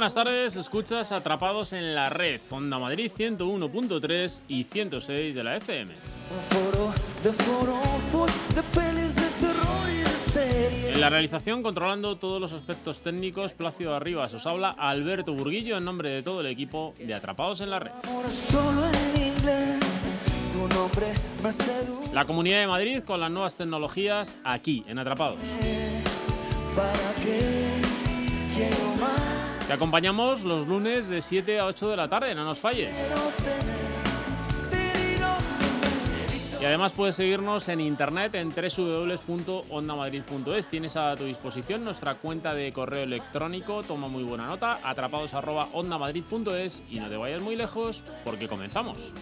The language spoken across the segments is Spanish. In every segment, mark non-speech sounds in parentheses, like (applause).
Buenas tardes, escuchas Atrapados en la Red, Onda Madrid 101.3 y 106 de la FM. En la realización, controlando todos los aspectos técnicos, Plácido Arribas os habla Alberto Burguillo en nombre de todo el equipo de Atrapados en la Red. La Comunidad de Madrid con las nuevas tecnologías aquí, en Atrapados. ¿Para? Te acompañamos los lunes de 7 a 8 de la tarde, no nos falles. Y además puedes seguirnos en internet en www.ondamadrid.es. Tienes a tu disposición nuestra cuenta de correo electrónico, toma muy buena nota, atrapados@ondamadrid.es y no te vayas muy lejos porque comenzamos.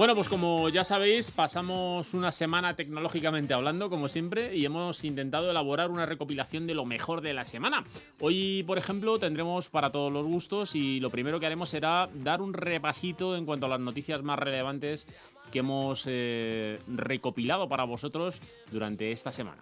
Bueno, pues como ya sabéis, pasamos una semana tecnológicamente hablando, como siempre, y hemos intentado elaborar una recopilación de lo mejor de la semana. Hoy, por ejemplo, tendremos para todos los gustos y lo primero que haremos será dar un repasito en cuanto a las noticias más relevantes que hemos eh, recopilado para vosotros durante esta semana.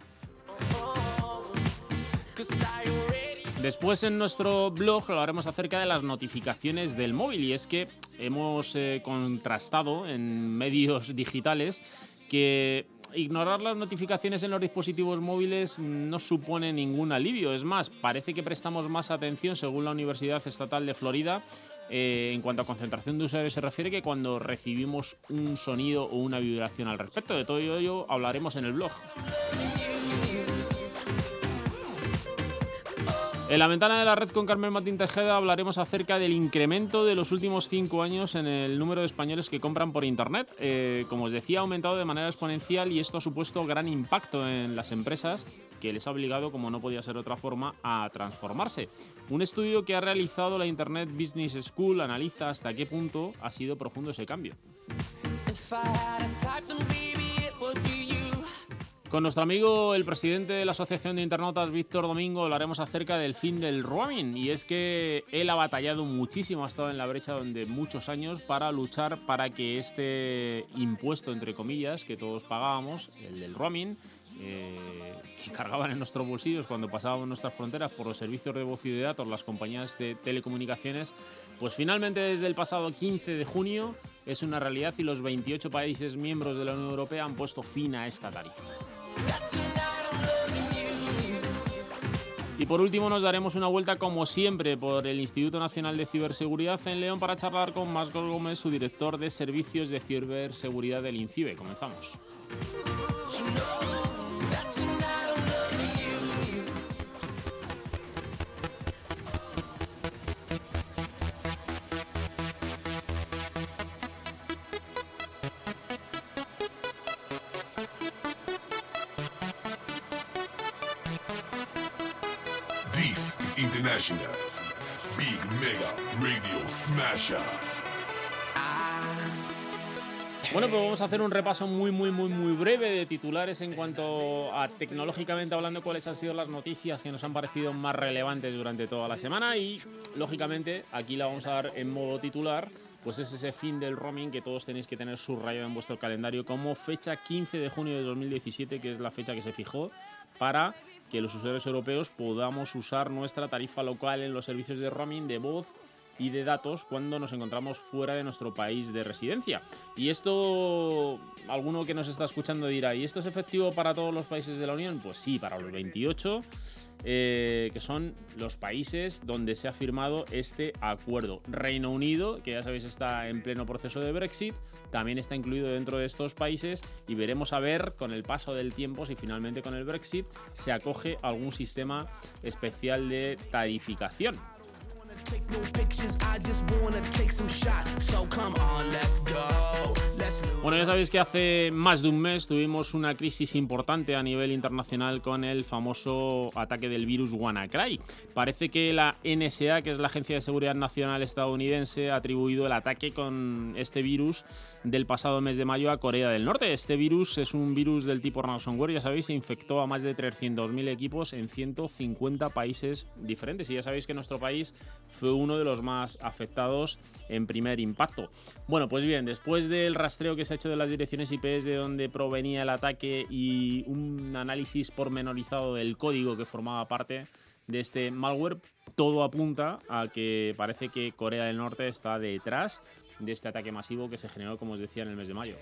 Después en nuestro blog hablaremos acerca de las notificaciones del móvil y es que hemos eh, contrastado en medios (laughs) digitales que ignorar las notificaciones en los dispositivos móviles no supone ningún alivio. Es más, parece que prestamos más atención, según la Universidad Estatal de Florida, eh, en cuanto a concentración de usuarios se refiere, que cuando recibimos un sonido o una vibración al respecto. De todo ello hablaremos en el blog. En la ventana de la red con Carmen Martín Tejeda hablaremos acerca del incremento de los últimos cinco años en el número de españoles que compran por Internet. Eh, como os decía, ha aumentado de manera exponencial y esto ha supuesto gran impacto en las empresas que les ha obligado, como no podía ser otra forma, a transformarse. Un estudio que ha realizado la Internet Business School analiza hasta qué punto ha sido profundo ese cambio. Con nuestro amigo, el presidente de la Asociación de Internautas, Víctor Domingo, hablaremos acerca del fin del roaming. Y es que él ha batallado muchísimo, ha estado en la brecha durante muchos años para luchar para que este impuesto, entre comillas, que todos pagábamos, el del roaming, eh, que cargaban en nuestros bolsillos cuando pasábamos nuestras fronteras por los servicios de voz y de datos, las compañías de telecomunicaciones, pues finalmente desde el pasado 15 de junio es una realidad y los 28 países miembros de la Unión Europea han puesto fin a esta tarifa. Y por último nos daremos una vuelta como siempre por el Instituto Nacional de Ciberseguridad en León para charlar con Marcos Gómez, su director de servicios de ciberseguridad del INCIBE. Comenzamos. Bueno, pues vamos a hacer un repaso muy, muy, muy, muy breve de titulares en cuanto a tecnológicamente hablando cuáles han sido las noticias que nos han parecido más relevantes durante toda la semana. Y, lógicamente, aquí la vamos a dar en modo titular, pues es ese fin del roaming que todos tenéis que tener subrayado en vuestro calendario como fecha 15 de junio de 2017, que es la fecha que se fijó para que los usuarios europeos podamos usar nuestra tarifa local en los servicios de roaming de voz y de datos cuando nos encontramos fuera de nuestro país de residencia. Y esto, alguno que nos está escuchando dirá, ¿y esto es efectivo para todos los países de la Unión? Pues sí, para los 28. Eh, que son los países donde se ha firmado este acuerdo. Reino Unido, que ya sabéis está en pleno proceso de Brexit, también está incluido dentro de estos países y veremos a ver con el paso del tiempo si finalmente con el Brexit se acoge algún sistema especial de tarificación. Take no pictures, I just wanna take some shots. So come on, let's go. Bueno, ya sabéis que hace más de un mes tuvimos una crisis importante a nivel internacional con el famoso ataque del virus WannaCry. Parece que la NSA, que es la Agencia de Seguridad Nacional estadounidense, ha atribuido el ataque con este virus del pasado mes de mayo a Corea del Norte. Este virus es un virus del tipo ransomware, ya sabéis, se infectó a más de 300.000 equipos en 150 países diferentes. Y ya sabéis que nuestro país fue uno de los más afectados en primer impacto. Bueno, pues bien, después del rastreo que se ha hecho de las direcciones IPs de donde provenía el ataque y un análisis pormenorizado del código que formaba parte de este malware, todo apunta a que parece que Corea del Norte está detrás de este ataque masivo que se generó, como os decía, en el mes de mayo.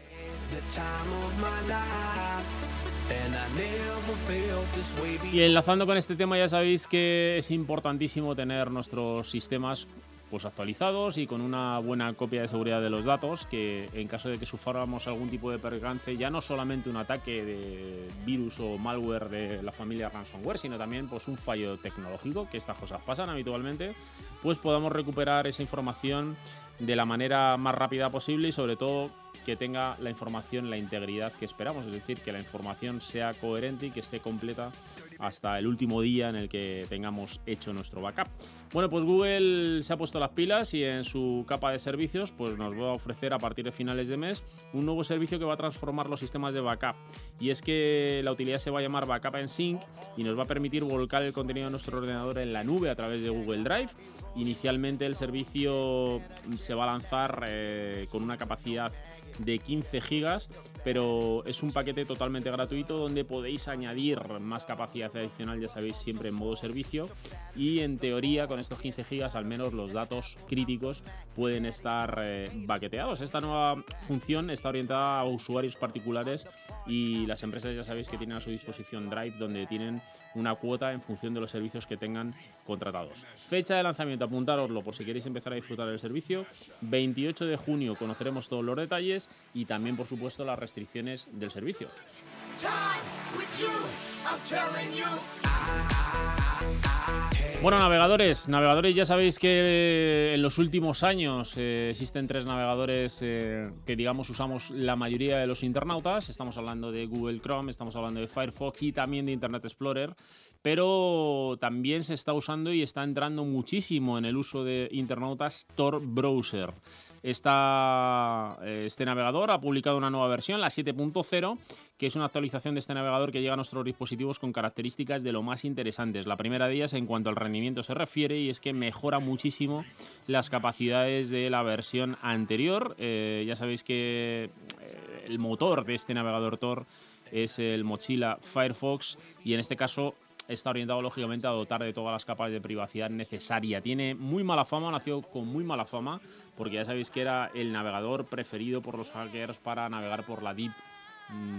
Y enlazando con este tema, ya sabéis que es importantísimo tener nuestros sistemas pues actualizados y con una buena copia de seguridad de los datos, que en caso de que suframos algún tipo de percance, ya no solamente un ataque de virus o malware de la familia ransomware, sino también pues un fallo tecnológico, que estas cosas pasan habitualmente, pues podamos recuperar esa información de la manera más rápida posible y sobre todo que tenga la información la integridad que esperamos, es decir, que la información sea coherente y que esté completa hasta el último día en el que tengamos hecho nuestro backup. Bueno, pues Google se ha puesto las pilas y en su capa de servicios pues nos va a ofrecer a partir de finales de mes un nuevo servicio que va a transformar los sistemas de backup. Y es que la utilidad se va a llamar Backup en Sync y nos va a permitir volcar el contenido de nuestro ordenador en la nube a través de Google Drive. Inicialmente el servicio se va a lanzar eh, con una capacidad de 15 gigas, pero es un paquete totalmente gratuito donde podéis añadir más capacidad adicional, ya sabéis, siempre en modo servicio. Y en teoría, con estos 15 gigas, al menos los datos críticos pueden estar eh, baqueteados. Esta nueva función está orientada a usuarios particulares y las empresas ya sabéis que tienen a su disposición Drive, donde tienen una cuota en función de los servicios que tengan contratados. Fecha de lanzamiento, apuntároslo por si queréis empezar a disfrutar del servicio. 28 de junio conoceremos todos los detalles y también, por supuesto, las restricciones del servicio. Bueno, navegadores, navegadores, ya sabéis que eh, en los últimos años eh, existen tres navegadores eh, que digamos usamos la mayoría de los internautas. Estamos hablando de Google Chrome, estamos hablando de Firefox y también de Internet Explorer, pero también se está usando y está entrando muchísimo en el uso de internautas Tor Browser. Eh, este navegador ha publicado una nueva versión, la 7.0, que es una actualización de este navegador que llega a nuestros dispositivos con características de lo más interesantes. La primera de ellas en cuanto al rendimiento se refiere y es que mejora muchísimo las capacidades de la versión anterior. Eh, ya sabéis que eh, el motor de este navegador Tor es el Mochila Firefox y en este caso está orientado lógicamente a dotar de todas las capas de privacidad necesaria. Tiene muy mala fama, nació con muy mala fama, porque ya sabéis que era el navegador preferido por los hackers para navegar por la Deep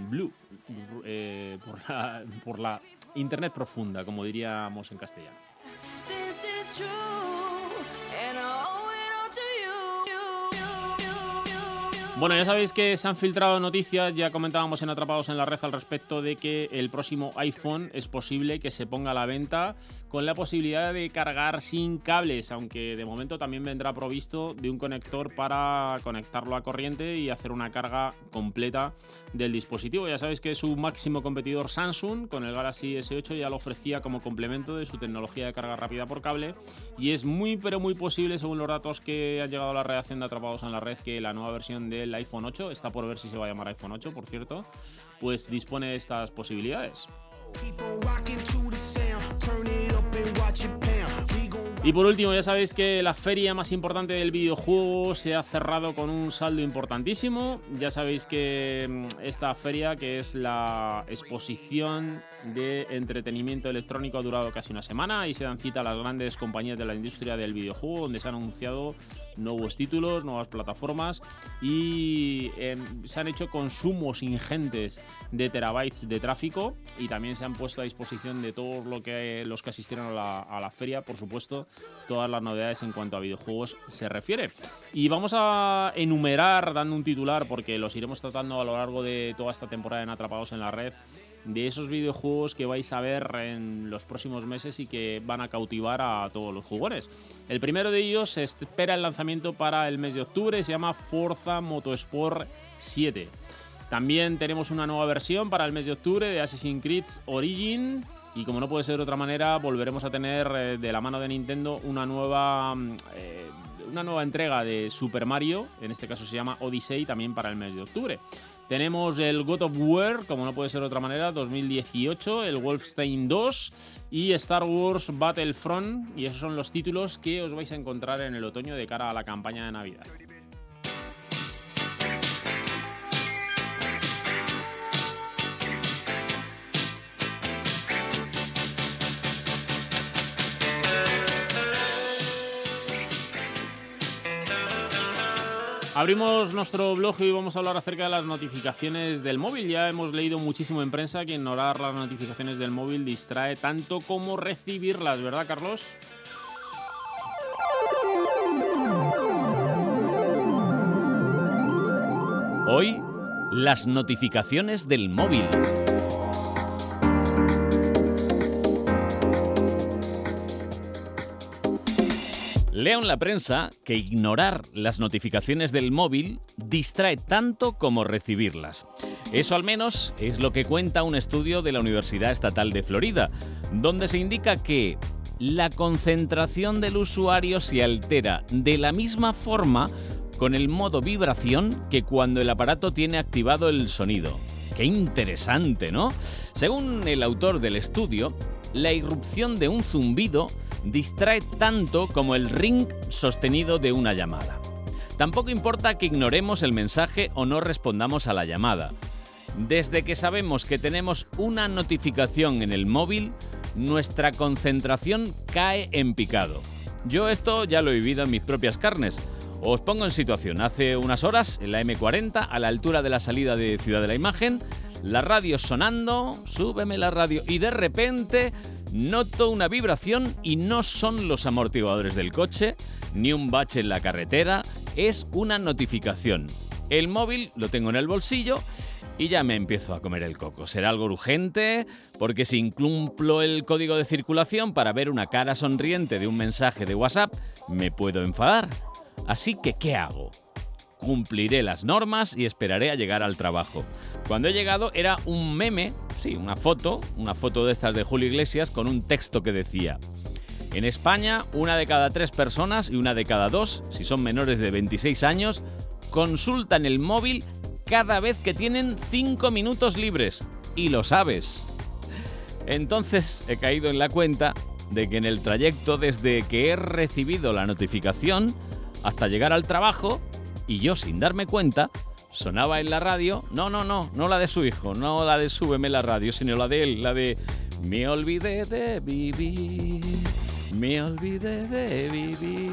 Blue, eh, por, la, por la Internet profunda, como diríamos en castellano. Bueno, ya sabéis que se han filtrado noticias, ya comentábamos en Atrapados en la Red al respecto de que el próximo iPhone es posible que se ponga a la venta con la posibilidad de cargar sin cables, aunque de momento también vendrá provisto de un conector para conectarlo a corriente y hacer una carga completa del dispositivo. Ya sabéis que su máximo competidor Samsung con el Galaxy S8 ya lo ofrecía como complemento de su tecnología de carga rápida por cable y es muy pero muy posible según los datos que han llegado a la redacción de Atrapados en la Red que la nueva versión del iPhone 8, está por ver si se va a llamar iPhone 8 por cierto, pues dispone de estas posibilidades. Y por último, ya sabéis que la feria más importante del videojuego se ha cerrado con un saldo importantísimo. Ya sabéis que mm, esta feria, que es la exposición de entretenimiento electrónico, ha durado casi una semana y se dan cita a las grandes compañías de la industria del videojuego, donde se han anunciado nuevos títulos, nuevas plataformas y em, se han hecho consumos ingentes de terabytes de tráfico y también se han puesto a disposición de todos lo que, los que asistieron a la, a la feria, por supuesto, todas las novedades en cuanto a videojuegos se refiere. Y vamos a enumerar, dando un titular, porque los iremos tratando a lo largo de toda esta temporada en Atrapados en la Red, de esos videojuegos que vais a ver en los próximos meses y que van a cautivar a todos los jugadores. El primero de ellos se espera el lanzamiento para el mes de octubre, se llama Forza Motorsport 7. También tenemos una nueva versión para el mes de octubre de Assassin's Creed Origin. Y como no puede ser de otra manera, volveremos a tener eh, de la mano de Nintendo una nueva, mm, eh, una nueva entrega de Super Mario. En este caso se llama Odyssey también para el mes de octubre. Tenemos el God of War, como no puede ser de otra manera, 2018, el Wolfenstein 2 y Star Wars Battlefront. Y esos son los títulos que os vais a encontrar en el otoño de cara a la campaña de Navidad. Abrimos nuestro blog y vamos a hablar acerca de las notificaciones del móvil. Ya hemos leído muchísimo en prensa que ignorar las notificaciones del móvil distrae tanto como recibirlas, ¿verdad, Carlos? Hoy, las notificaciones del móvil. Leo en la prensa que ignorar las notificaciones del móvil distrae tanto como recibirlas. Eso al menos es lo que cuenta un estudio de la Universidad Estatal de Florida, donde se indica que la concentración del usuario se altera de la misma forma con el modo vibración que cuando el aparato tiene activado el sonido. Qué interesante, ¿no? Según el autor del estudio, la irrupción de un zumbido distrae tanto como el ring sostenido de una llamada. Tampoco importa que ignoremos el mensaje o no respondamos a la llamada. Desde que sabemos que tenemos una notificación en el móvil, nuestra concentración cae en picado. Yo esto ya lo he vivido en mis propias carnes. Os pongo en situación. Hace unas horas, en la M40, a la altura de la salida de Ciudad de la Imagen, la radio sonando, súbeme la radio, y de repente noto una vibración y no son los amortiguadores del coche, ni un bache en la carretera, es una notificación. El móvil lo tengo en el bolsillo y ya me empiezo a comer el coco. ¿Será algo urgente? Porque si incumplo el código de circulación para ver una cara sonriente de un mensaje de WhatsApp, me puedo enfadar. Así que, ¿qué hago? Cumpliré las normas y esperaré a llegar al trabajo. Cuando he llegado era un meme, sí, una foto, una foto de estas de Julio Iglesias con un texto que decía, en España, una de cada tres personas y una de cada dos, si son menores de 26 años, consultan el móvil cada vez que tienen 5 minutos libres. Y lo sabes. Entonces he caído en la cuenta de que en el trayecto desde que he recibido la notificación hasta llegar al trabajo, y yo sin darme cuenta, sonaba en la radio, no, no, no, no la de su hijo, no la de súbeme la radio, sino la de él, la de me olvidé de vivir, me olvidé de vivir.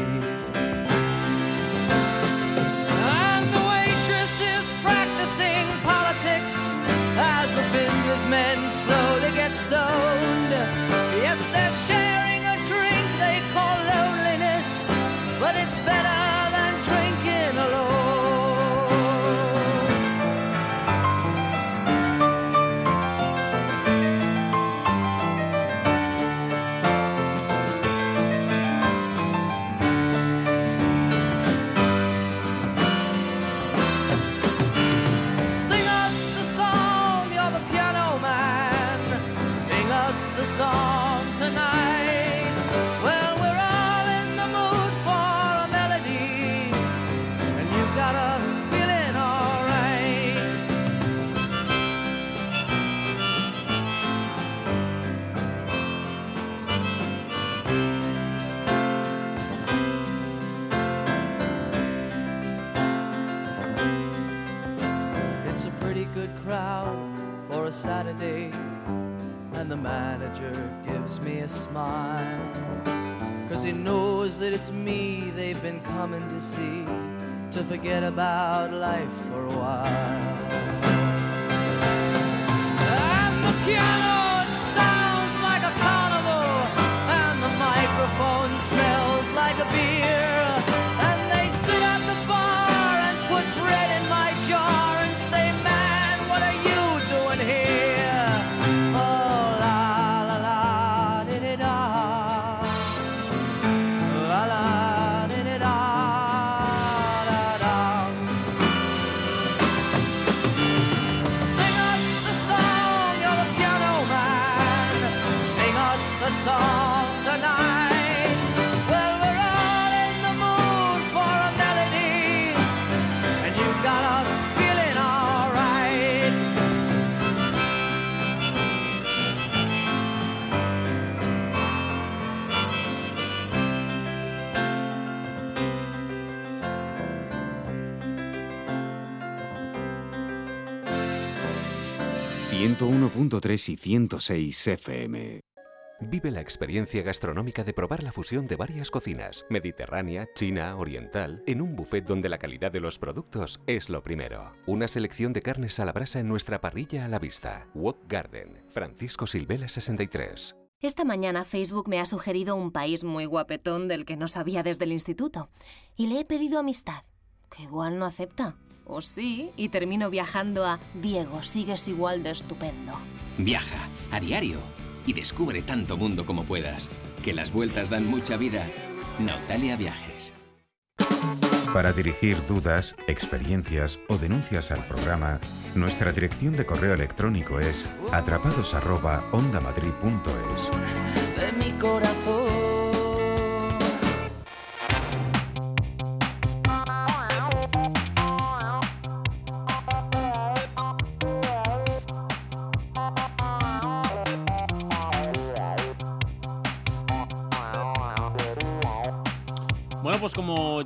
Smile. Cause he knows that it's me they've been coming to see to forget about life for a while. And the piano ...101.3 y 106 FM. Vive la experiencia gastronómica de probar la fusión de varias cocinas, mediterránea, china, oriental, en un buffet donde la calidad de los productos es lo primero. Una selección de carnes a la brasa en nuestra parrilla a la vista. Wok Garden, Francisco Silvela 63. Esta mañana Facebook me ha sugerido un país muy guapetón del que no sabía desde el instituto. Y le he pedido amistad, que igual no acepta. O sí, y termino viajando a Diego, sigues igual de estupendo. Viaja a diario y descubre tanto mundo como puedas. Que las vueltas dan mucha vida. Nautalia Viajes. Para dirigir dudas, experiencias o denuncias al programa, nuestra dirección de correo electrónico es atrapados@ondamadrid.es. de mi corazón.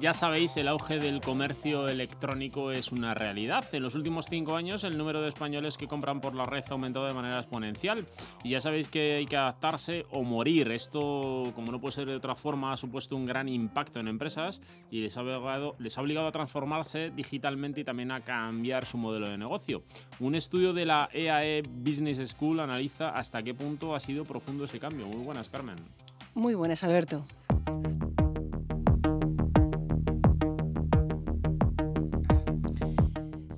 Ya sabéis, el auge del comercio electrónico es una realidad. En los últimos cinco años, el número de españoles que compran por la red ha aumentado de manera exponencial. Y ya sabéis que hay que adaptarse o morir. Esto, como no puede ser de otra forma, ha supuesto un gran impacto en empresas y les ha obligado, a transformarse digitalmente y también a cambiar su modelo de negocio. Un estudio de la EAE Business School analiza hasta qué punto ha sido profundo ese cambio. Muy buenas, Carmen. Muy buenas, Alberto.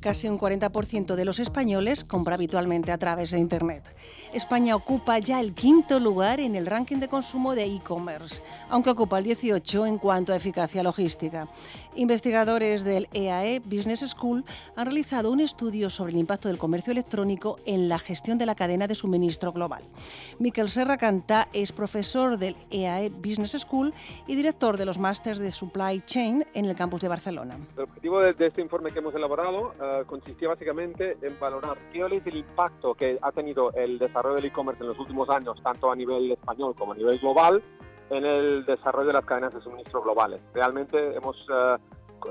Casi un 40% de los españoles compra habitualmente a través de Internet. España ocupa ya el quinto lugar en el ranking de consumo de e-commerce, aunque ocupa el 18 en cuanto a eficacia logística. Investigadores del EAE Business School han realizado un estudio sobre el impacto del comercio electrónico en la gestión de la cadena de suministro global. Miquel Serra Cantà es profesor del EAE Business School y director de los másters de Supply Chain en el campus de Barcelona. El objetivo de, este informe que hemos elaborado consistía básicamente en valorar qué es el impacto que ha tenido el desarrollo del e-commerce en los últimos años, tanto a nivel español como a nivel global, en el desarrollo de las cadenas de suministro globales. Realmente hemos, eh,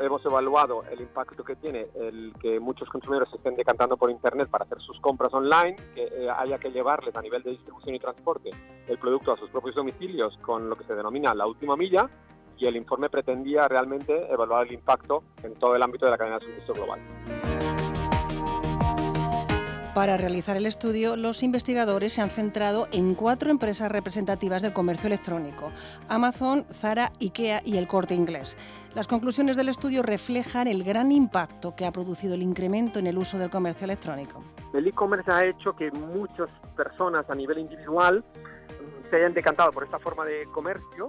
hemos evaluado el impacto que tiene el que muchos consumidores se estén decantando por Internet para hacer sus compras online, que eh, haya que llevarles a nivel de distribución y transporte el producto a sus propios domicilios con lo que se denomina la última milla, y el informe pretendía realmente evaluar el impacto en todo el ámbito de la cadena de suministro global. Para realizar el estudio, los investigadores se han centrado en cuatro empresas representativas del comercio electrónico, Amazon, Zara, IKEA y el Corte Inglés. Las conclusiones del estudio reflejan el gran impacto que ha producido el incremento en el uso del comercio electrónico. El e-commerce ha hecho que muchas personas a nivel individual se hayan decantado por esta forma de comercio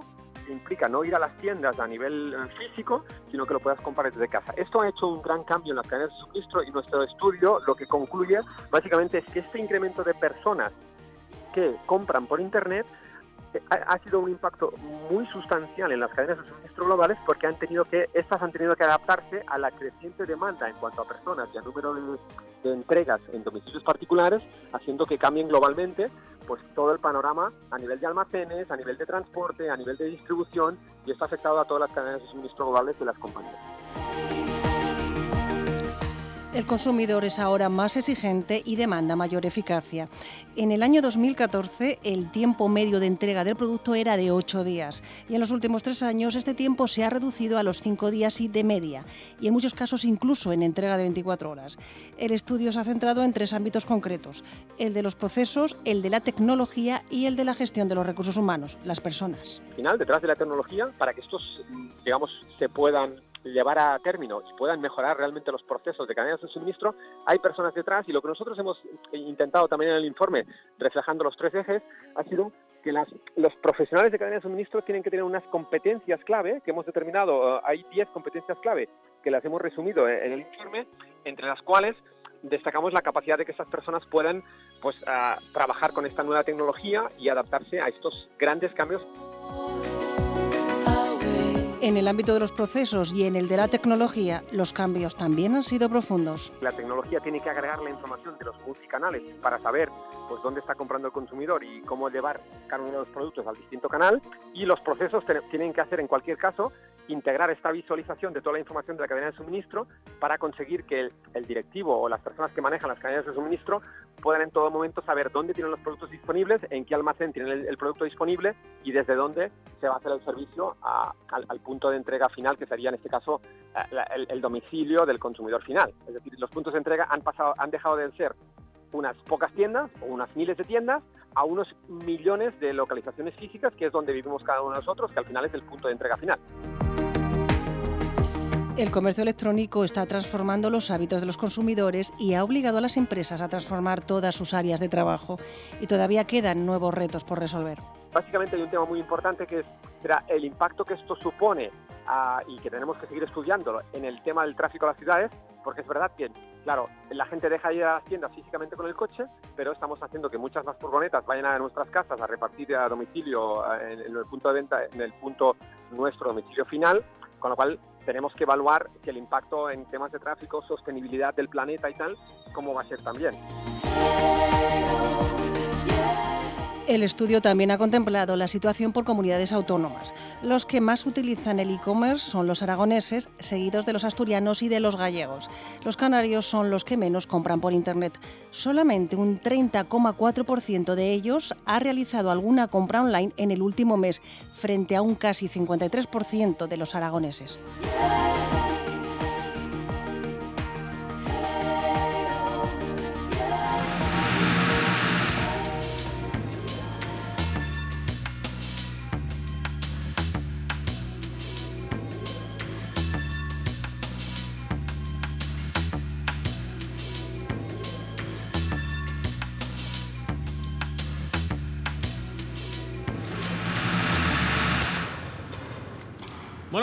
implica no ir a las tiendas a nivel eh, físico, sino que lo puedas comprar desde casa. Esto ha hecho un gran cambio en las cadenas de suministro y nuestro estudio lo que concluye básicamente es que este incremento de personas que compran por Internet eh, ha, sido un impacto muy sustancial en las cadenas de suministro globales porque han tenido que, estas han tenido que adaptarse a la creciente demanda en cuanto a personas y a número de, de entregas en domicilios particulares, haciendo que cambien globalmente pues todo el panorama a nivel de almacenes, a nivel de transporte, a nivel de distribución y esto ha afectado a todas las cadenas de suministro globales de las compañías. El consumidor es ahora más exigente y demanda mayor eficacia. En el año 2014 el tiempo medio de entrega del producto era de 8 días y en los últimos tres años este tiempo se ha reducido a los 5 días y de media y en muchos casos incluso en entrega de 24 horas. El estudio se ha centrado en tres ámbitos concretos, el de los procesos, el de la tecnología y el de la gestión de los recursos humanos, las personas. Al final, detrás de la tecnología, para que estos, digamos, se puedan llevar a término y puedan mejorar realmente los procesos de cadenas de suministro, hay personas detrás y lo que nosotros hemos intentado también en el informe, reflejando los tres ejes, ha sido que las, los profesionales de cadena de suministro tienen que tener unas competencias clave que hemos determinado, eh, hay 10 competencias clave que las hemos resumido en el informe, entre las cuales destacamos la capacidad de que estas personas puedan pues, ah, trabajar con esta nueva tecnología y adaptarse a estos grandes cambios En el ámbito de los procesos y en el de la tecnología, los cambios también han sido profundos. La tecnología tiene que agregar la información de los multicanales para saber pues, dónde está comprando el consumidor y cómo llevar cada uno de los productos al distinto canal. Y los procesos tienen que hacer, en cualquier caso, integrar esta visualización de toda la información de la cadena de suministro para conseguir que el, directivo o las personas que manejan las cadenas de suministro puedan en todo momento saber dónde tienen los productos disponibles, en qué almacén tienen el, producto disponible y desde dónde se va a hacer el servicio al, punto de entrega final, que sería en este caso el, el domicilio del consumidor final. Es decir, los puntos de entrega han, pasado, han dejado de ser unas pocas tiendas o unas miles de tiendas a unos millones de localizaciones físicas, que es donde vivimos cada uno de nosotros, que al final es el punto de entrega final. El comercio electrónico está transformando los hábitos de los consumidores y ha obligado a las empresas a transformar todas sus áreas de trabajo. Y todavía quedan nuevos retos por resolver. Básicamente hay un tema muy importante que es el impacto que esto supone ah, y que tenemos que seguir estudiándolo en el tema del tráfico a las ciudades, porque es verdad que, claro, la gente deja de ir a las tiendas físicamente con el coche, pero estamos haciendo que muchas más furgonetas vayan a nuestras casas a repartir a domicilio en, en el punto de venta, en el punto nuestro domicilio final, con lo cual tenemos que evaluar que el impacto en temas de tráfico, sostenibilidad del planeta y tal, cómo va a ser también. El estudio también ha contemplado la situación por comunidades autónomas. Los que más utilizan el e-commerce son los aragoneses, seguidos de los asturianos y de los gallegos. Los canarios son los que menos compran por Internet. Solamente un 30,4% de ellos ha realizado alguna compra online en el último mes, frente a un casi 53% de los aragoneses.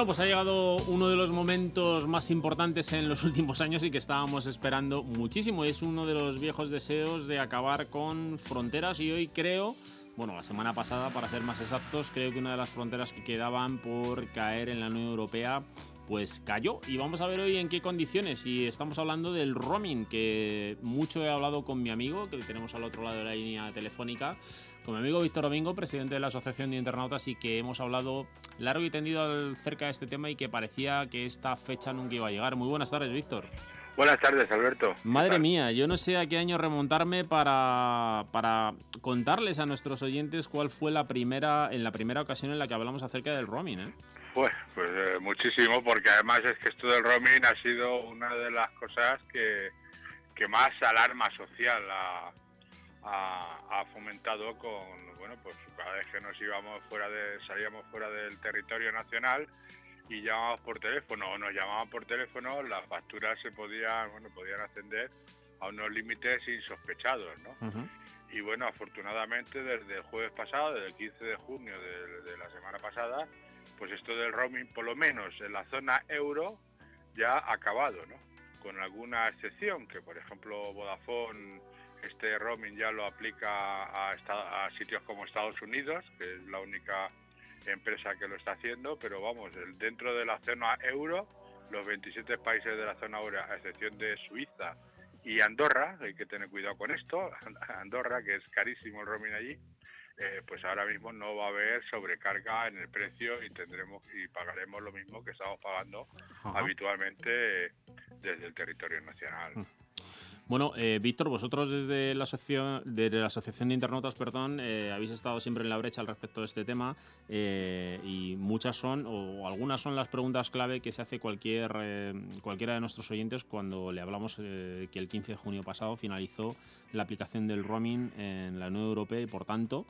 Pues ha llegado uno de los momentos más importantes en los (laughs) últimos años y que estábamos esperando muchísimo. Es uno de los viejos deseos de acabar con fronteras y hoy creo, bueno, la semana pasada para ser más exactos, creo que una de las fronteras que quedaban por caer en la Unión Europea pues cayó. Y vamos a ver hoy en qué condiciones. Y estamos hablando del roaming que mucho he hablado con mi amigo que tenemos al otro lado de la línea telefónica con mi amigo Víctor Domingo presidente de la Asociación de Internautas y que hemos hablado largo y tendido acerca de este tema y que parecía que esta fecha nunca iba a llegar. Muy buenas tardes Víctor. Buenas tardes, Alberto. Madre mía, yo no sé a qué año remontarme para, para contarles a nuestros oyentes cuál fue la primera, en la primera ocasión en la que hablamos acerca del roaming, ¿eh? Pues, pues eh, muchísimo, porque además es que esto del roaming ha sido una de las cosas que, que más alarma social ha, ha, ha fomentado con, bueno, pues cada vez que nos íbamos fuera de, salíamos fuera del territorio nacional y llamábamos por teléfono o nos llamaban por teléfono, las facturas se podían, bueno, podían ascender a unos límites insospechados, ¿no? Y bueno, afortunadamente desde el jueves pasado, desde el 15 de junio de, de la semana pasada, pues esto del roaming, por lo menos en la zona euro, ya ha acabado, ¿no? Con alguna excepción, que por ejemplo Vodafone este roaming ya lo aplica a, a sitios como Estados Unidos, que es la única empresa que lo está haciendo, pero vamos, dentro de la zona euro, los 27 países de la zona euro, a excepción de Suiza y Andorra, hay que tener cuidado con esto, (laughs) Andorra, que es carísimo el roaming allí, eh, pues ahora mismo no va a haber sobrecarga en el precio y tendremos y pagaremos lo mismo que estamos pagando Ajá. habitualmente desde el territorio nacional. Bueno, eh, Víctor, vosotros desde la asociación, desde la asociación de internautas, perdón, eh, habéis estado siempre en la brecha al respecto de este tema eh, y muchas son o algunas son las preguntas clave que se hace cualquier eh, cualquiera de nuestros oyentes cuando le hablamos eh, que el 15 de junio pasado finalizó la aplicación del roaming en la Unión Europea y por tanto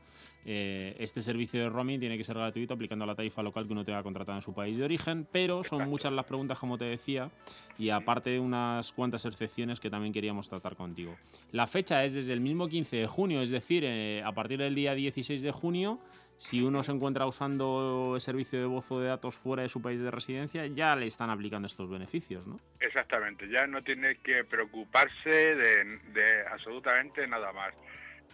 eh, este servicio de roaming tiene que ser gratuito aplicando la tarifa local que uno tenga contratada en su país de origen, pero son muchas las preguntas como te decía y aparte de unas cuantas excepciones que también queríamos tratar contigo. La fecha es desde el mismo 15 de junio, es decir, eh, a partir del día 16 de junio, si uno se encuentra usando el servicio de voz o de datos fuera de su país de residencia, ya le están aplicando estos beneficios, ¿no? Exactamente, ya no tiene que preocuparse de, de absolutamente nada más.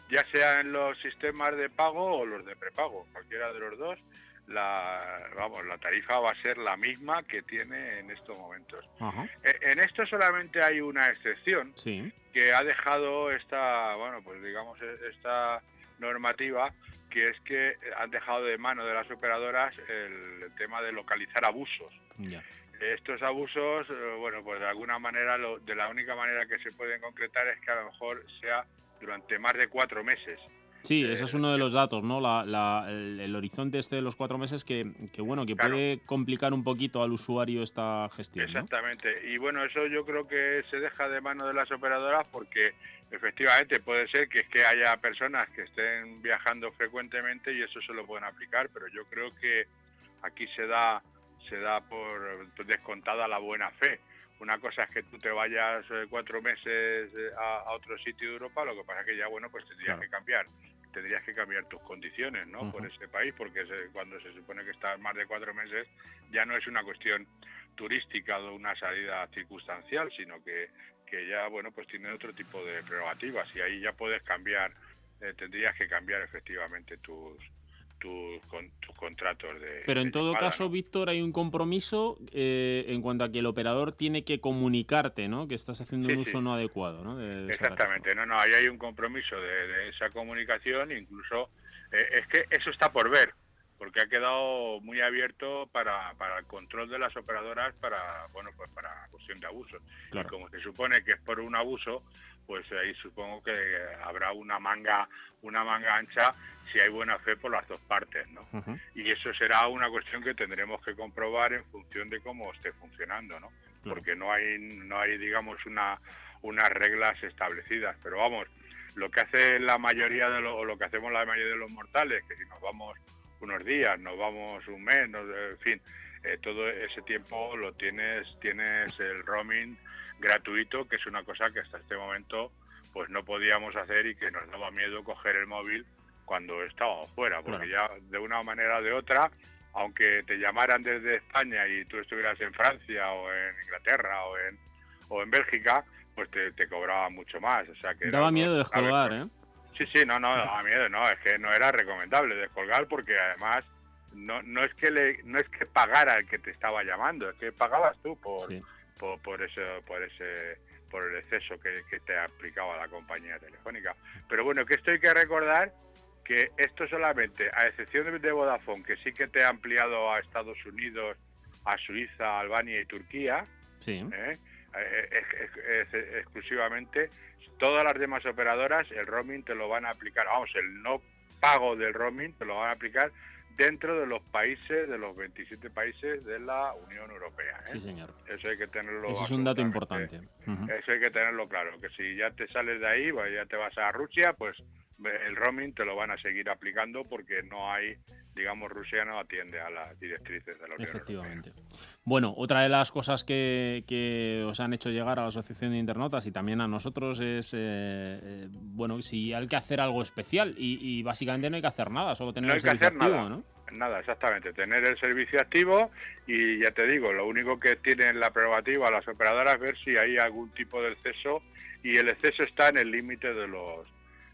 Ya sea en los sistemas de pago o los de prepago, cualquiera de los dos, la, vamos, la tarifa va a ser la misma que tiene en estos momentos. Ajá. Eh, En esto solamente hay una excepción Sí. que ha dejado esta, bueno, pues digamos e- esta normativa que es que han dejado de mano de las operadoras el, tema de localizar abusos. Ya. Estos abusos, eh, bueno, pues de alguna manera, lo- de la única manera que se pueden concretar es que a lo mejor sea durante más de cuatro meses. Sí, ese es uno de los datos, ¿no? La- la- el, el horizonte este de los cuatro meses que, que, bueno, que Claro. puede complicar un poquito al usuario esta gestión, ¿no? Exactamente. Y bueno, eso yo creo que se deja de mano de las operadoras porque efectivamente puede ser que es que haya personas que estén viajando frecuentemente y eso se lo pueden aplicar, pero yo creo que aquí se da se da por descontada la buena fe. Una cosa es que tú te vayas eh, cuatro meses eh, a, a otro sitio de Europa, lo que pasa es que ya, bueno, pues tendrías Claro. que cambiar. Tendrías que cambiar tus condiciones, ¿no? Por ese país, porque se- cuando se supone que estás más de cuatro meses, ya no es una cuestión turística o una salida circunstancial, sino que, que ya, bueno, pues tiene otro tipo de prerrogativas y ahí ya puedes cambiar, eh, tendrías que cambiar efectivamente tus, tus, con- tus contratos de... Pero de en todo llamada, caso, Víctor, hay un compromiso eh, en cuanto a que el operador tiene que comunicarte, ¿no? Que estás haciendo un uso sí. no adecuado, ¿no? De. Exactamente, no, no, ahí hay un compromiso de, de esa comunicación, incluso Eh, es que eso está por ver, porque ha quedado muy abierto para, para el control de las operadoras para, bueno, pues para cuestión de abusos. Claro. Y como se supone que es por un abuso, pues ahí supongo que habrá una manga, una manga ancha si hay buena fe por las dos partes, ¿no? y eso será una cuestión que tendremos que comprobar en función de cómo esté funcionando, ¿no? Porque no hay, no hay, digamos, una, unas reglas establecidas. Pero vamos, lo que hace la mayoría de los, o lo que hacemos la mayoría de los mortales, que si nos vamos unos días, nos vamos un mes, nos- en fin, eh, todo ese tiempo lo tienes, tienes el roaming gratuito, que es una cosa que hasta este momento pues no podíamos hacer y que nos daba miedo coger el móvil cuando estábamos fuera, porque ya de una manera o de otra, aunque te llamaran desde España y tú estuvieras en Francia o en Inglaterra o en, o en Bélgica, pues te, te cobraba mucho más. O sea que Daba miedo descolgar, ¿eh? Sí, sí, no, no, daba miedo, no, es que no era recomendable descolgar porque además no, no es que le, no es que pagara el que te estaba llamando, es que pagabas tú por, por, por ese, por ese, por el exceso que, que te aplicaba la compañía telefónica. Pero bueno, que esto hay que recordar que esto solamente, a excepción de- Vodafone, que sí que te ha ampliado a Estados Unidos, a Suiza, Albania y Turquía, Sí. ¿eh? Eh, ex- exclusivamente. Todas las demás operadoras el roaming te lo van a aplicar, vamos, el no pago del roaming te lo van a aplicar dentro de los países, de los 27 países de la Unión Europea. ¿eh? Sí, señor. Eso hay que tenerlo Ese es un dato importante. Eso hay que tenerlo claro, que si ya te sales de ahí, pues ya te vas a Rusia, pues el roaming te lo van a seguir aplicando porque no hay, digamos, Rusia no atiende a las directrices de la Unión Efectivamente. Bueno, otra de las cosas que, que os han hecho llegar a la Asociación de Internautas y también a nosotros es, eh, eh, bueno, si hay que hacer algo especial y, y básicamente no hay que hacer nada, solo tener no el servicio hacer activo, nada. ¿no? Nada, exactamente. Tener el servicio activo y ya te digo, lo único que tienen la prerrogativa las operadoras es ver si hay algún tipo de exceso y el exceso está en el límite de los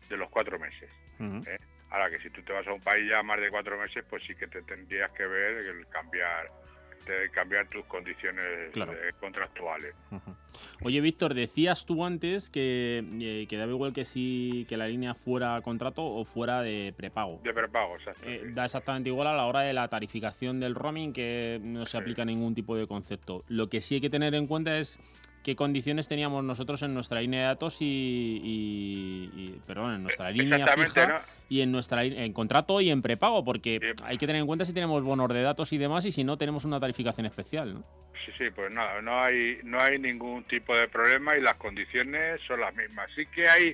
de los cuatro meses. ¿eh? Ahora que si tú te vas a un país ya más de cuatro meses, pues sí que te tendrías que ver el cambiar de cambiar tus condiciones Claro. eh, contractuales. Oye, Víctor, decías tú antes que, eh, que daba igual que si que la línea fuera contrato o fuera de prepago. De prepago, exacto. Eh, da exactamente igual a la hora de la tarificación del roaming, que no se aplica ningún tipo de concepto. Lo que sí hay que tener en cuenta es qué condiciones teníamos nosotros en nuestra línea de datos y, y- y- perdón, en nuestra línea fija ¿no? y en nuestra en contrato y en prepago, porque hay que tener en cuenta si tenemos bonos de datos y demás y si no tenemos una tarificación especial, ¿no? Sí, sí, pues nada, no hay, no hay ningún tipo de problema y las condiciones son las mismas. Sí que hay,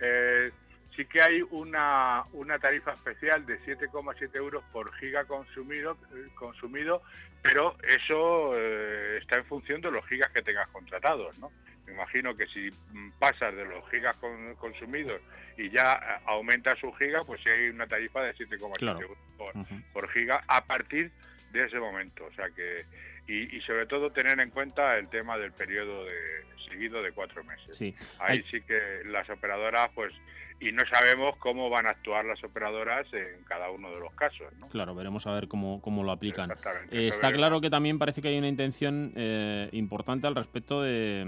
eh, sí que hay una, una tarifa especial de 7,7 euros por giga consumido, eh, consumido, pero eso eh, está en función de los gigas que tengas contratados, ¿no? Me imagino que si mm, pasas de los gigas con- consumidos y ya eh, aumentas un giga, pues sí hay una tarifa de 7,7 Claro. euros por, por giga a partir de ese momento. O sea que y, y sobre todo tener en cuenta el tema del periodo de seguido de cuatro meses. Sí. Ahí Hay- sí que las operadoras, pues, y no sabemos cómo van a actuar las operadoras en cada uno de los casos, ¿no? Claro, veremos a ver cómo, cómo lo aplican. Eh, está veremos. claro que también parece que hay una intención eh, importante al respecto de,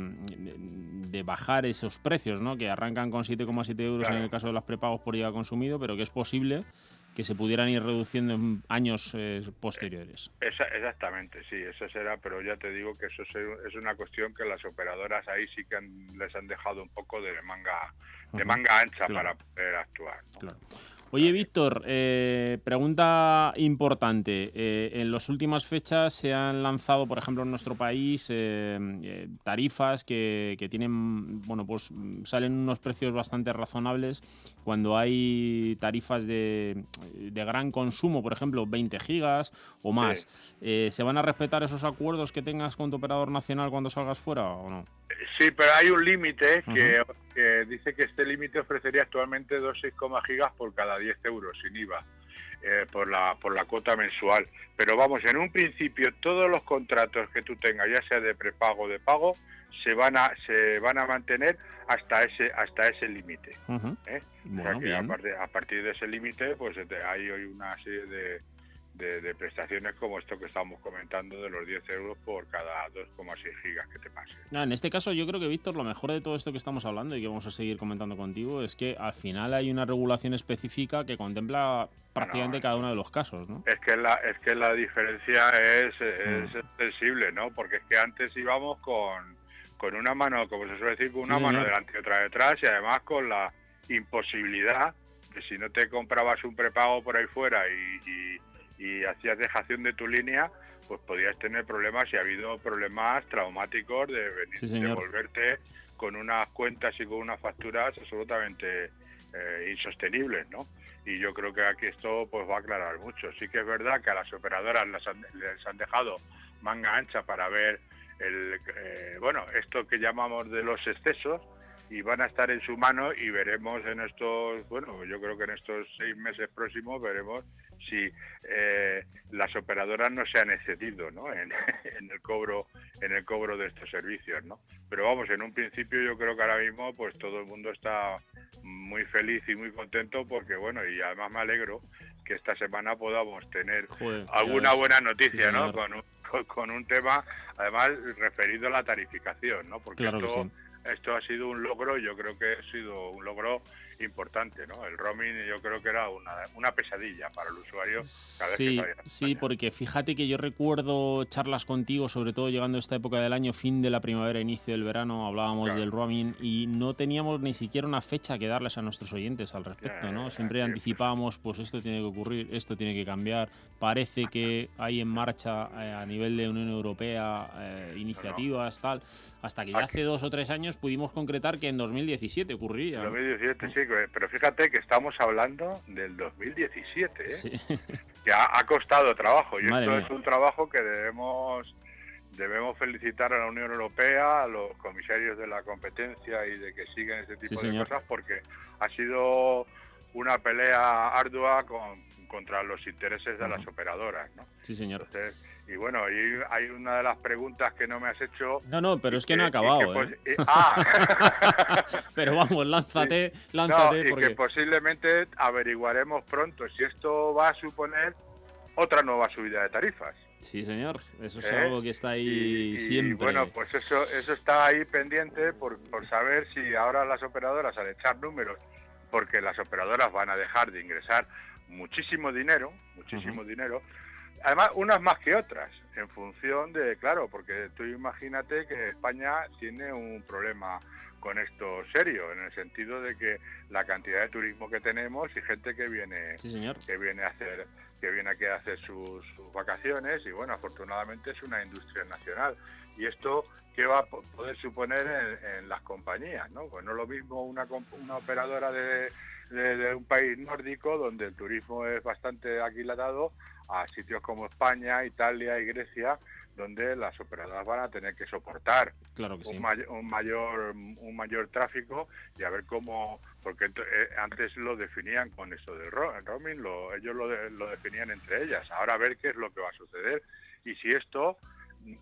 de- bajar esos precios, ¿no? Que arrancan con 7,7 euros en el caso de los prepagos por IVA consumido, pero que es posible que se pudieran ir reduciendo en años eh, posteriores. Esa- exactamente, sí, eso será, pero ya te digo que eso es una cuestión que las operadoras ahí sí que han- les han dejado un poco de manga de manga ancha Claro. para poder actuar. ¿no? Claro. Oye, Víctor, eh, pregunta importante. Eh, en las últimas fechas se han lanzado, por ejemplo, en nuestro país, eh, tarifas que, que tienen, bueno, pues salen unos precios bastante razonables cuando hay tarifas de, de gran consumo, por ejemplo, 20 gigas o más. ¿Se van a respetar esos acuerdos que tengas con tu operador nacional cuando salgas fuera o no? Sí, pero hay un límite que, que dice que este límite ofrecería actualmente 2,6 gigas por cada 10 euros sin IVA eh, por la por la cuota mensual. Pero vamos, en un principio todos los contratos que tú tengas, ya sea de prepago o de pago, se van a se van a mantener hasta ese hasta ese límite. ¿eh? O sea a partir, a partir de ese límite, pues este, hay hoy una serie de, de, de prestaciones como esto que estamos comentando de los 10 euros por cada 2,6 gigas que te pase. Ah, en este caso, yo creo que, Víctor, lo mejor de todo esto que estamos hablando y que vamos a seguir comentando contigo es que al final hay una regulación específica que contempla prácticamente cada uno de los casos, ¿no? Es que la, es que la diferencia es, es sensible, ¿no? Porque es que antes íbamos con, con una mano, como se suele decir, con una Sí, mano señor. delante y otra detrás y además con la imposibilidad de si no te comprabas un prepago por ahí fuera y, y- y hacías dejación de tu línea, pues podías tener problemas y ha habido problemas traumáticos de venir Sí, de volverte con unas cuentas y con unas facturas absolutamente eh, insostenibles, ¿no? Y yo creo que aquí esto pues va a aclarar mucho. Sí que es verdad que a las operadoras las han- les han dejado manga ancha para ver el, eh, bueno, esto que llamamos de los excesos y van a estar en su mano y veremos en estos, bueno, yo creo que en estos seis meses próximos veremos si eh, las operadoras no se han excedido, ¿no? En, (laughs) en el cobro, en el cobro de estos servicios, ¿no? Pero vamos, en un principio yo creo que ahora mismo pues todo el mundo está muy feliz y muy contento porque bueno y además me alegro que esta semana podamos tener Joder, alguna buena Sí, noticia, ¿no? Con un, con- un tema además referido a la tarificación, ¿no? Porque Claro esto, sí. esto ha sido un logro, yo creo que ha sido un logro importante, ¿no? El roaming yo creo que era una, una pesadilla para el usuario cada vez que Sí, sí, porque fíjate que yo recuerdo charlas contigo, sobre todo llegando a esta época del año, fin de la primavera, inicio del verano, hablábamos Claro. del roaming y no teníamos ni siquiera una fecha que darles a nuestros oyentes al respecto, ¿no? Siempre anticipábamos, pues esto tiene que ocurrir, esto tiene que cambiar. Parece que hay en marcha eh, a nivel de Unión Europea eh, iniciativas, tal, hasta que ya Aquí- hace dos o tres años pudimos concretar que en 2017 ocurriría. ¿no? 2017, sí, pero fíjate que estamos hablando del 2017, ¿eh? Sí. que ha, ha costado trabajo y Madre esto mía. es un trabajo que debemos debemos felicitar a la Unión Europea, a los comisarios de la competencia y de que siguen este tipo Sí, de señor. cosas porque ha sido una pelea ardua con- contra los intereses de las operadoras, ¿no? Sí, señor. Entonces, y bueno, y hay una de las preguntas que no me has hecho. No, no, pero y es que no ha y que acabado, pos- ¿eh? y- ah, (laughs) Pero vamos, lánzate, no, lánzate, y porque... que posiblemente averiguaremos pronto si esto va a suponer otra nueva subida de tarifas. Sí, señor. Eso es ¿Eh? algo que está ahí Y siempre. bueno, pues eso, eso está ahí pendiente por, por saber si ahora las operadoras, al echar números, porque las operadoras van a dejar de ingresar muchísimo dinero, muchísimo dinero, además unas más que otras, en función de, claro, porque tú imagínate que España tiene un problema con esto serio, en el sentido de que la cantidad de turismo que tenemos y gente que viene Sí, señor. que viene a hacer que viene aquí a hacer sus, sus vacaciones y bueno afortunadamente es una industria nacional y esto qué va a po- poder suponer en, en las compañías no pues no es lo mismo una, una operadora de, de- de un país nórdico donde el turismo es bastante aquilatado a sitios como España Italia y Grecia donde las operadoras van a tener que soportar Claro que sí. un, mayor, un mayor un mayor tráfico y a ver cómo porque eh, antes lo definían con eso del ro- roaming lo, ellos lo, de- lo definían entre ellas ahora a ver qué es lo que va a suceder y si esto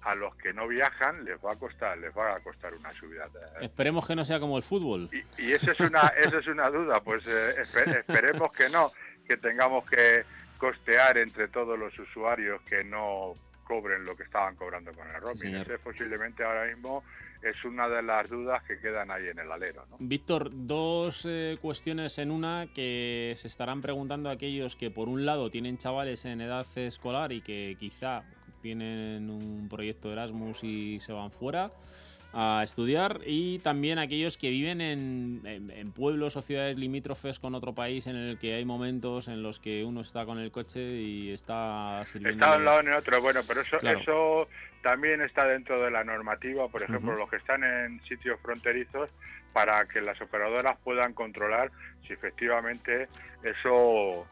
a los que no viajan les va a costar les va a costar una subida Esperemos que no sea como el fútbol. y eso es una eso es una duda pues eh, espe- esperemos que no que tengamos que costear entre todos los usuarios que no cobren lo que estaban cobrando con el roaming señor. Ese posiblemente ahora mismo es una de las dudas que quedan ahí en el alero ¿no? Víctor, dos eh, cuestiones en una que se estarán preguntando aquellos que por un lado tienen chavales en edad escolar y que quizá tienen un proyecto Erasmus y se van fuera a estudiar y también aquellos que viven en, en- en pueblos o ciudades limítrofes con otro país en el que hay momentos en los que uno está con el coche y está sirviendo Está de un lado en otro, bueno, pero eso, Claro. eso también está dentro de la normativa, por ejemplo, los que están en sitios fronterizos, para que las operadoras puedan controlar si efectivamente eso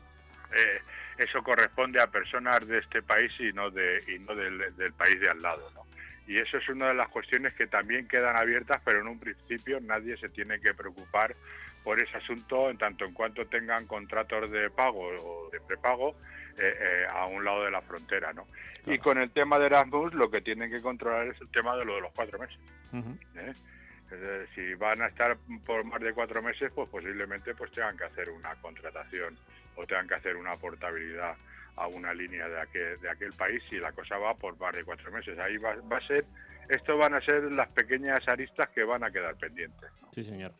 eh, eso corresponde a personas de este país y no de y no del, del país de al lado, ¿no? Y eso es una de las cuestiones que también quedan abiertas, pero en un principio nadie se tiene que preocupar por ese asunto en tanto en cuanto tengan contratos de pago o de prepago eh, eh, a un lado de la frontera, ¿no? Y con el tema de Erasmus lo que tienen que controlar es el tema de lo de los cuatro meses. ¿eh? Decir, si van a estar por más de cuatro meses, pues posiblemente pues tengan que hacer una contratación o tengan que hacer una portabilidad a una línea de aquel, de aquel país y la cosa va por más de cuatro meses. Ahí va, va a ser, esto van a ser las pequeñas aristas que van a quedar pendientes. Sí, señor.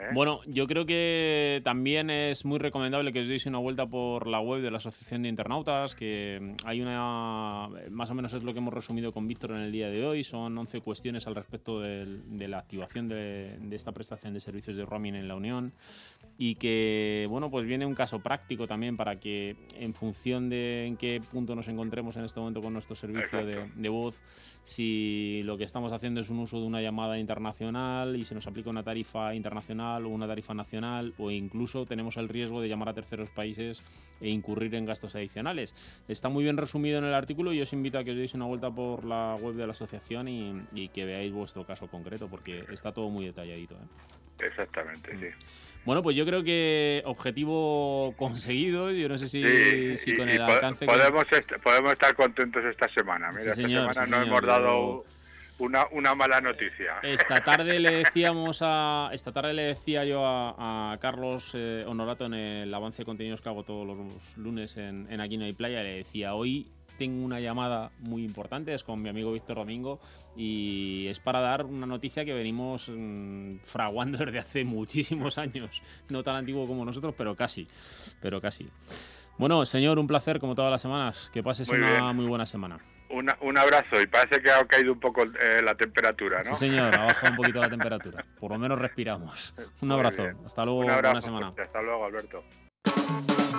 ¿Eh? Bueno, yo creo que también es muy recomendable que os deis una vuelta por la web de la Asociación de Internautas, que hay una, más o menos es lo que hemos resumido con Víctor en el día de hoy, son 11 cuestiones al respecto de la activación de, de esta prestación de servicios de roaming en la Unión. Y que, bueno, pues viene un caso práctico también para que en función de en qué punto nos encontremos en este momento con nuestro servicio de, de voz, si lo que estamos haciendo es un uso de una llamada internacional y se nos aplica una tarifa internacional o una tarifa nacional o incluso tenemos el riesgo de llamar a terceros países e incurrir en gastos adicionales. Está muy bien resumido en el artículo y os invito a que os deis una vuelta por la web de la asociación y, y que veáis vuestro caso concreto porque está todo muy detalladito. ¿eh? Exactamente, sí. Bueno, pues yo creo que objetivo (laughs) conseguido. Yo no sé si, Sí, si y- con y el po- alcance que- podemos, est- podemos estar contentos esta semana. Mira, Sí, señor, esta sí, semana no señor, hemos dado yo- una, una mala noticia. Esta tarde le (laughs) decíamos a. Esta tarde le decía yo a, a Carlos eh, Honorato en el avance de contenidos que hago todos los lunes en, en Aquí no hay playa. Le decía, hoy tengo una llamada muy importante, es con mi amigo Víctor Domingo, y es para dar una noticia que venimos mm, fraguando desde hace muchísimos años. No tan antiguo como nosotros, pero casi. Pero casi. Bueno, señor, un placer como todas las semanas. Que pases Muy una bien. muy buena semana. Una- un abrazo y parece que ha caído un poco eh, la temperatura, ¿no? Sí, señor, ha bajado un poquito la temperatura. Por lo menos respiramos. Un abrazo. Hasta luego. Un Buena abrazo semana. fuerte. Hasta luego, Alberto.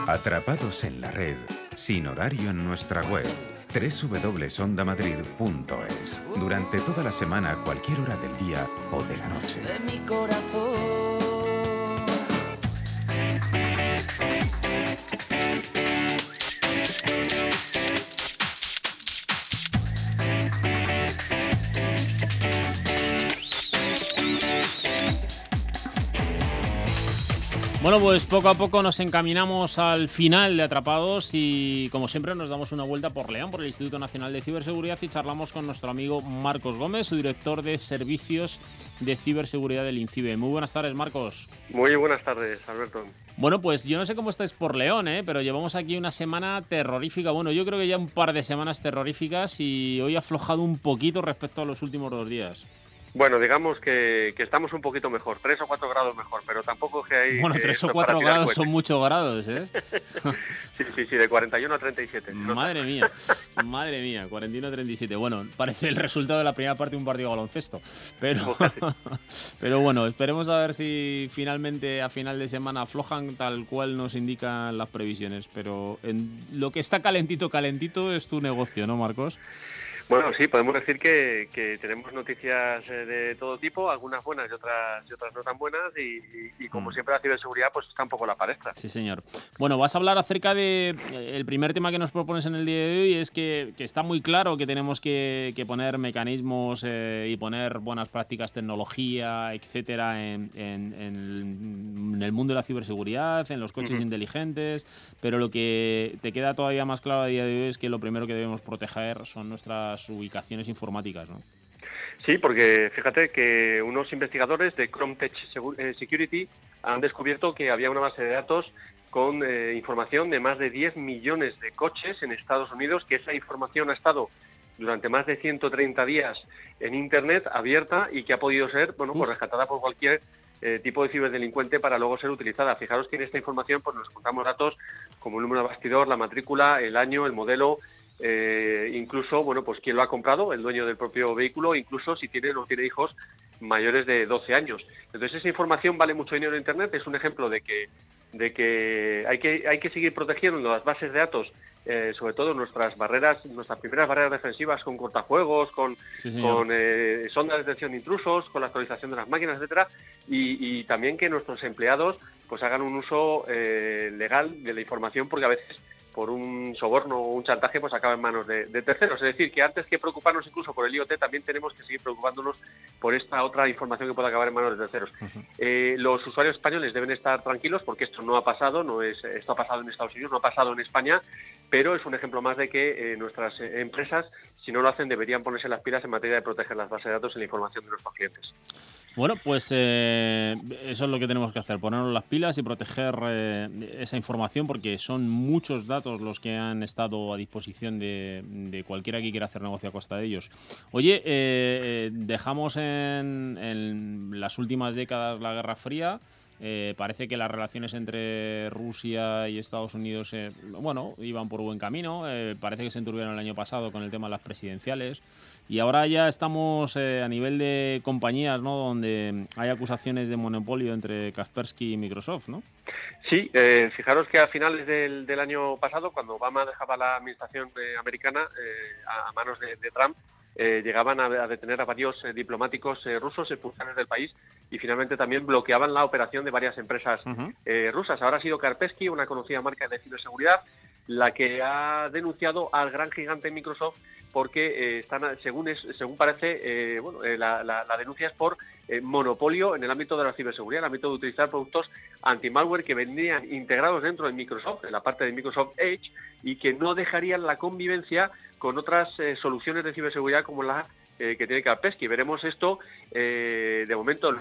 Atrapados en la red, sin horario en nuestra web www.ondamadrid.es. Durante toda la semana, cualquier hora del día o de la noche. de mi corazón. Bueno, pues poco a poco nos encaminamos al final de Atrapados y como siempre nos damos una vuelta por León, por el Instituto Nacional de Ciberseguridad y charlamos con nuestro amigo Marcos Gómez, su director de Servicios de Ciberseguridad del INCIBE. Muy buenas tardes, Marcos. Muy buenas tardes, Alberto. Bueno, pues yo no sé cómo estáis por León, ¿eh? pero llevamos aquí una semana terrorífica. Bueno, yo creo que ya un par de semanas terroríficas y hoy ha aflojado un poquito respecto a los últimos dos días. Bueno, digamos que, que estamos un poquito mejor, tres o cuatro grados mejor, pero tampoco que hay... Bueno, que tres o esto cuatro grados son muchos grados, ¿eh? (laughs) Sí, sí, sí, de 41 a 37. (laughs) Madre mía, madre mía, 41-37. Bueno, parece el resultado de la primera parte de un partido de baloncesto. Pero, (laughs) pero bueno, esperemos a ver si finalmente a final de semana aflojan tal cual nos indican las previsiones. Pero en lo que está calentito, calentito es tu negocio, ¿no, Marcos? Bueno, sí, podemos decir que, que tenemos noticias eh, de todo tipo, algunas buenas y otras, y otras no tan buenas, y, y- y como Mm. siempre la ciberseguridad pues está un poco la palestra. Sí, señor. Bueno, vas a hablar acerca de eh, el primer tema que nos propones en el día de hoy es que, que está muy claro que tenemos que, que poner mecanismos eh, y poner buenas prácticas, tecnología, etcétera, en, en- en- el mundo de la ciberseguridad, en los coches inteligentes, pero lo que te queda todavía más claro a día de hoy es que lo primero que debemos proteger son nuestras ubicaciones informáticas, ¿no? Sí, porque fíjate que unos investigadores de Chrome Tech Segu- eh, Security han descubierto que había una base de datos con eh, información de más de 10 millones de coches en Estados Unidos, que esa información ha estado durante más de 130 días en Internet abierta y que ha podido ser bueno, pues rescatada por cualquier eh, tipo de ciberdelincuente para luego ser utilizada. Fijaros que en esta información pues, nos contamos datos como el número de bastidor, la matrícula, el año, el modelo, eh, incluso, bueno, pues quién lo ha comprado, el dueño del propio vehículo, incluso si tiene o no tiene hijos mayores de 12 años. Entonces esa información vale mucho dinero en Internet, es un ejemplo de que de que hay que hay que seguir protegiendo las bases de datos, eh, sobre todo nuestras barreras, nuestras primeras barreras defensivas con cortafuegos, con, Sí, con eh, sondas de detección de intrusos, con la actualización de las máquinas, etcétera, y, y también que nuestros empleados pues hagan un uso eh, legal de la información, porque a veces por un soborno o un chantaje pues acaba en manos de, de terceros. Es decir, que antes que preocuparnos incluso por el IoT, también tenemos que seguir preocupándonos por esta otra información que puede acabar en manos de terceros. Eh, los usuarios españoles deben estar tranquilos porque esto no ha pasado, no es esto ha pasado en Estados Unidos, no ha pasado en España, pero es un ejemplo más de que eh, nuestras eh, empresas, si no lo hacen, deberían ponerse las pilas en materia de proteger las bases de datos y la información de nuestros clientes. Bueno, pues eh, eso es lo que tenemos que hacer, ponernos las pilas y proteger eh, esa información porque son muchos datos los que han estado a disposición de, de cualquiera que quiera hacer negocio a costa de ellos. Oye, eh, dejamos en, en las últimas décadas la Guerra Fría. Eh, parece que las relaciones entre Rusia y Estados Unidos, eh, bueno, iban por buen camino. Eh, parece que se enturbieron el año pasado con el tema de las presidenciales. Y ahora ya estamos eh, a nivel de compañías, ¿no? Donde hay acusaciones de monopolio entre Kaspersky y Microsoft, ¿no? Sí, eh, fijaros que a finales del, del año pasado, cuando Obama dejaba la administración eh, americana eh, a, manos de, de Trump, eh, llegaban a, a detener a varios eh, diplomáticos eh, rusos expulsados del país y finalmente también bloqueaban la operación de varias empresas rusas. Ahora ha sido Kaspersky, una conocida marca de ciberseguridad, la que ha denunciado al gran gigante Microsoft porque eh, están, según es, según parece, eh, bueno, eh, la, denuncia es por eh, monopolio en el ámbito de la ciberseguridad, en el ámbito de utilizar productos anti-malware que vendrían integrados dentro de Microsoft, en la parte de Microsoft Edge, y que no dejarían la convivencia con otras soluciones de ciberseguridad como la que tiene Kaspersky. Veremos esto, de momento,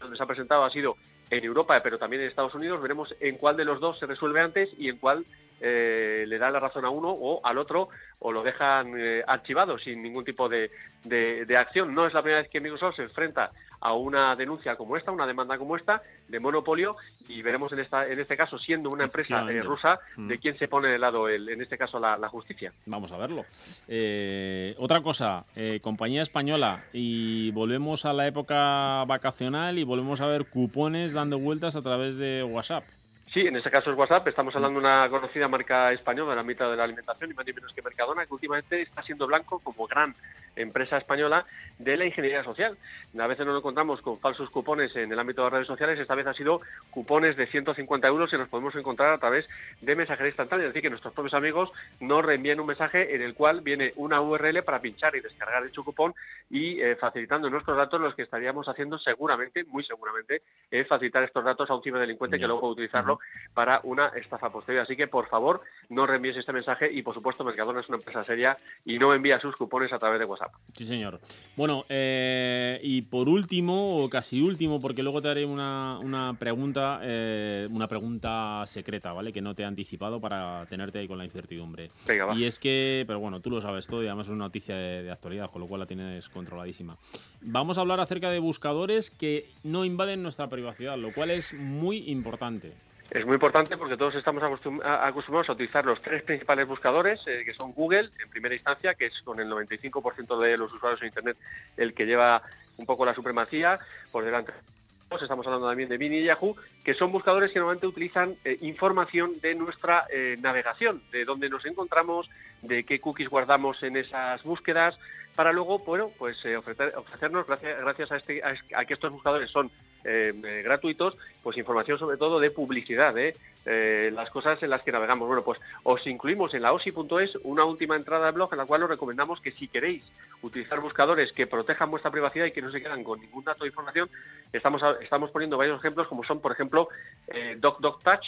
donde se ha presentado ha sido en Europa, pero también en Estados Unidos. Veremos en cuál de los dos se resuelve antes y en cuál eh, le da la razón a uno o al otro o lo dejan eh, archivado sin ningún tipo de, de- de acción. No es la primera vez que Microsoft se enfrenta a una denuncia como esta, una demanda como esta, de monopolio, y veremos en, esta, en este caso, siendo una empresa eh, rusa, Mm. de quién se pone de lado, el, en este caso, la, la justicia. Vamos a verlo. Eh, otra cosa, eh, compañía española, y volvemos a la época vacacional y volvemos a ver cupones dando vueltas a través de WhatsApp. Sí, en este caso es WhatsApp. Estamos hablando de una conocida marca española en el ámbito de la alimentación y más ni menos que Mercadona, que últimamente está siendo blanco como gran empresa española de la ingeniería social. A veces nos encontramos con falsos cupones en el ámbito de las redes sociales. Esta vez ha sido cupones de 150 euros que nos podemos encontrar a través de mensajería instantánea. Es decir, que nuestros propios amigos nos reenvían un mensaje en el cual viene una URL para pinchar y descargar dicho cupón y eh, facilitando nuestros datos, los que estaríamos haciendo seguramente, muy seguramente, es facilitar estos datos a un ciberdelincuente que luego puede utilizarlo para una estafa posterior. Así que, por favor, no reenvíes este mensaje y, por supuesto, Mercadona es una empresa seria y no envía sus cupones a través de WhatsApp. Sí, señor. Bueno, eh, y por último, o casi último, porque luego te haré una, una pregunta, eh, una pregunta secreta, ¿vale? Que no te he anticipado para tenerte ahí con la incertidumbre. Venga, va. Y es que, pero bueno, tú lo sabes todo y además es una noticia de, de actualidad, con lo cual la tienes controladísima. Vamos a hablar acerca de buscadores que no invaden nuestra privacidad, lo cual es muy importante. Es muy importante porque todos estamos acostum- acostumbrados a utilizar los tres principales buscadores, eh, que son Google, en primera instancia, que es con el 95% de los usuarios en Internet el que lleva un poco la supremacía por delante. Estamos hablando también de Bing y Yahoo, que son buscadores que normalmente utilizan eh, información de nuestra eh, navegación, de dónde nos encontramos, de qué cookies guardamos en esas búsquedas, para luego, bueno, pues ofrecer- ofrecernos, gracias, a, este, a que estos buscadores son eh, eh, gratuitos, pues información sobre todo de publicidad, eh, las cosas en las que navegamos. Bueno, pues os incluimos en la osi.es una última entrada de blog en la cual os recomendamos que si queréis utilizar buscadores que protejan vuestra privacidad y que no se quedan con ningún dato de información, estamos, estamos poniendo varios ejemplos como son, por ejemplo, DocDocTouch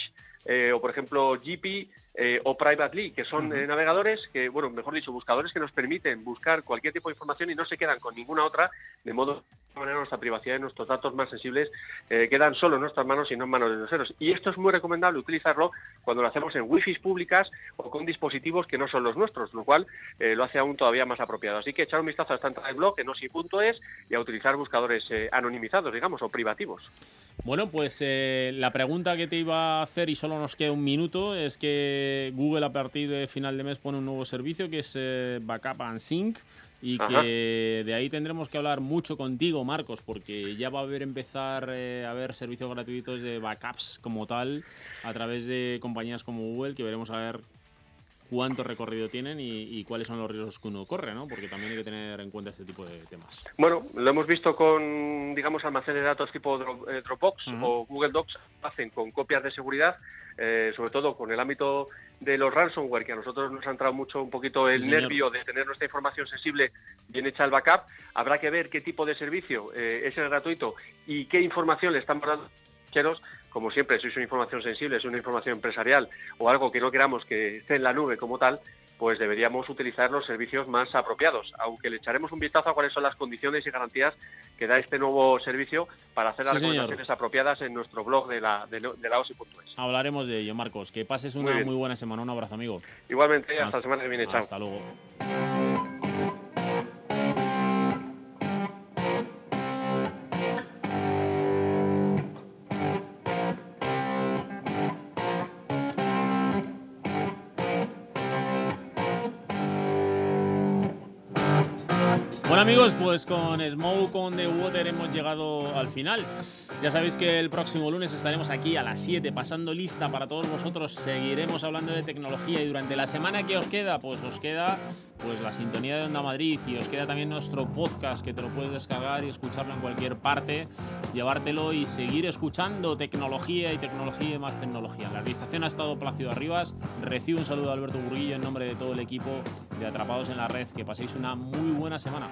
o, por ejemplo, GP eh, o Privately, que son eh, navegadores que, bueno, mejor dicho, buscadores que nos permiten buscar cualquier tipo de información y no se quedan con ninguna otra, de modo que de manera nuestra privacidad y nuestros datos más sensibles eh, quedan solo en nuestras manos y no en manos de terceros. Y esto es muy recomendable utilizarlo cuando lo hacemos en wifi públicas o con dispositivos que no son los nuestros, lo cual eh, lo hace aún todavía más apropiado. Así que echar un vistazo a esta entrada del blog en osi.es y a utilizar buscadores eh, anonimizados, digamos, o privativos. Bueno, pues eh, la pregunta que te iba a hacer, y solo nos queda un minuto, es que Google a partir de final de mes pone un nuevo servicio que es eh, Backup and Sync y Ajá. que de ahí tendremos que hablar mucho contigo, Marcos, porque ya va a haber empezar eh, a haber servicios gratuitos de backups como tal a través de compañías como Google, que veremos a ver cuánto recorrido tienen y, y cuáles son los riesgos que uno corre, ¿no? Porque también hay que tener en cuenta este tipo de temas. Bueno, lo hemos visto con, digamos, almacenes de datos tipo eh, Dropbox o Google Docs, hacen con copias de seguridad, eh, sobre todo con el ámbito de los ransomware, que a nosotros nos ha entrado mucho un poquito el Sí, nervio de tener nuestra información sensible bien hecha el backup. Habrá que ver qué tipo de servicio eh, es el gratuito y qué información le estamos dando. Como siempre, si es una información sensible, es una información empresarial o algo que no queramos que esté en la nube como tal, pues deberíamos utilizar los servicios más apropiados, aunque le echaremos un vistazo a cuáles son las condiciones y garantías que da este nuevo servicio para hacer las Sí, señor. recomendaciones apropiadas en nuestro blog de la, de, de la. Hablaremos de ello, Marcos. Que pases una Muy buena semana. Un abrazo, amigo. Igualmente, hasta la semana que viene, chao. Hasta luego. Amigos, pues con Smoke on the Water hemos llegado al final. Ya sabéis que el próximo lunes estaremos aquí a las 7 pasando lista para todos vosotros. Seguiremos hablando de tecnología y durante la semana que os queda, pues os queda pues la sintonía de Onda Madrid y os queda también nuestro podcast que te lo puedes descargar y escucharlo en cualquier parte, llevártelo y seguir escuchando tecnología y tecnología y más tecnología. La realización ha estado Plácido Arribas. Recibo un saludo de Alberto Burguillo en nombre de todo el equipo de Atrapados en la Red. Que paséis una muy buena semana.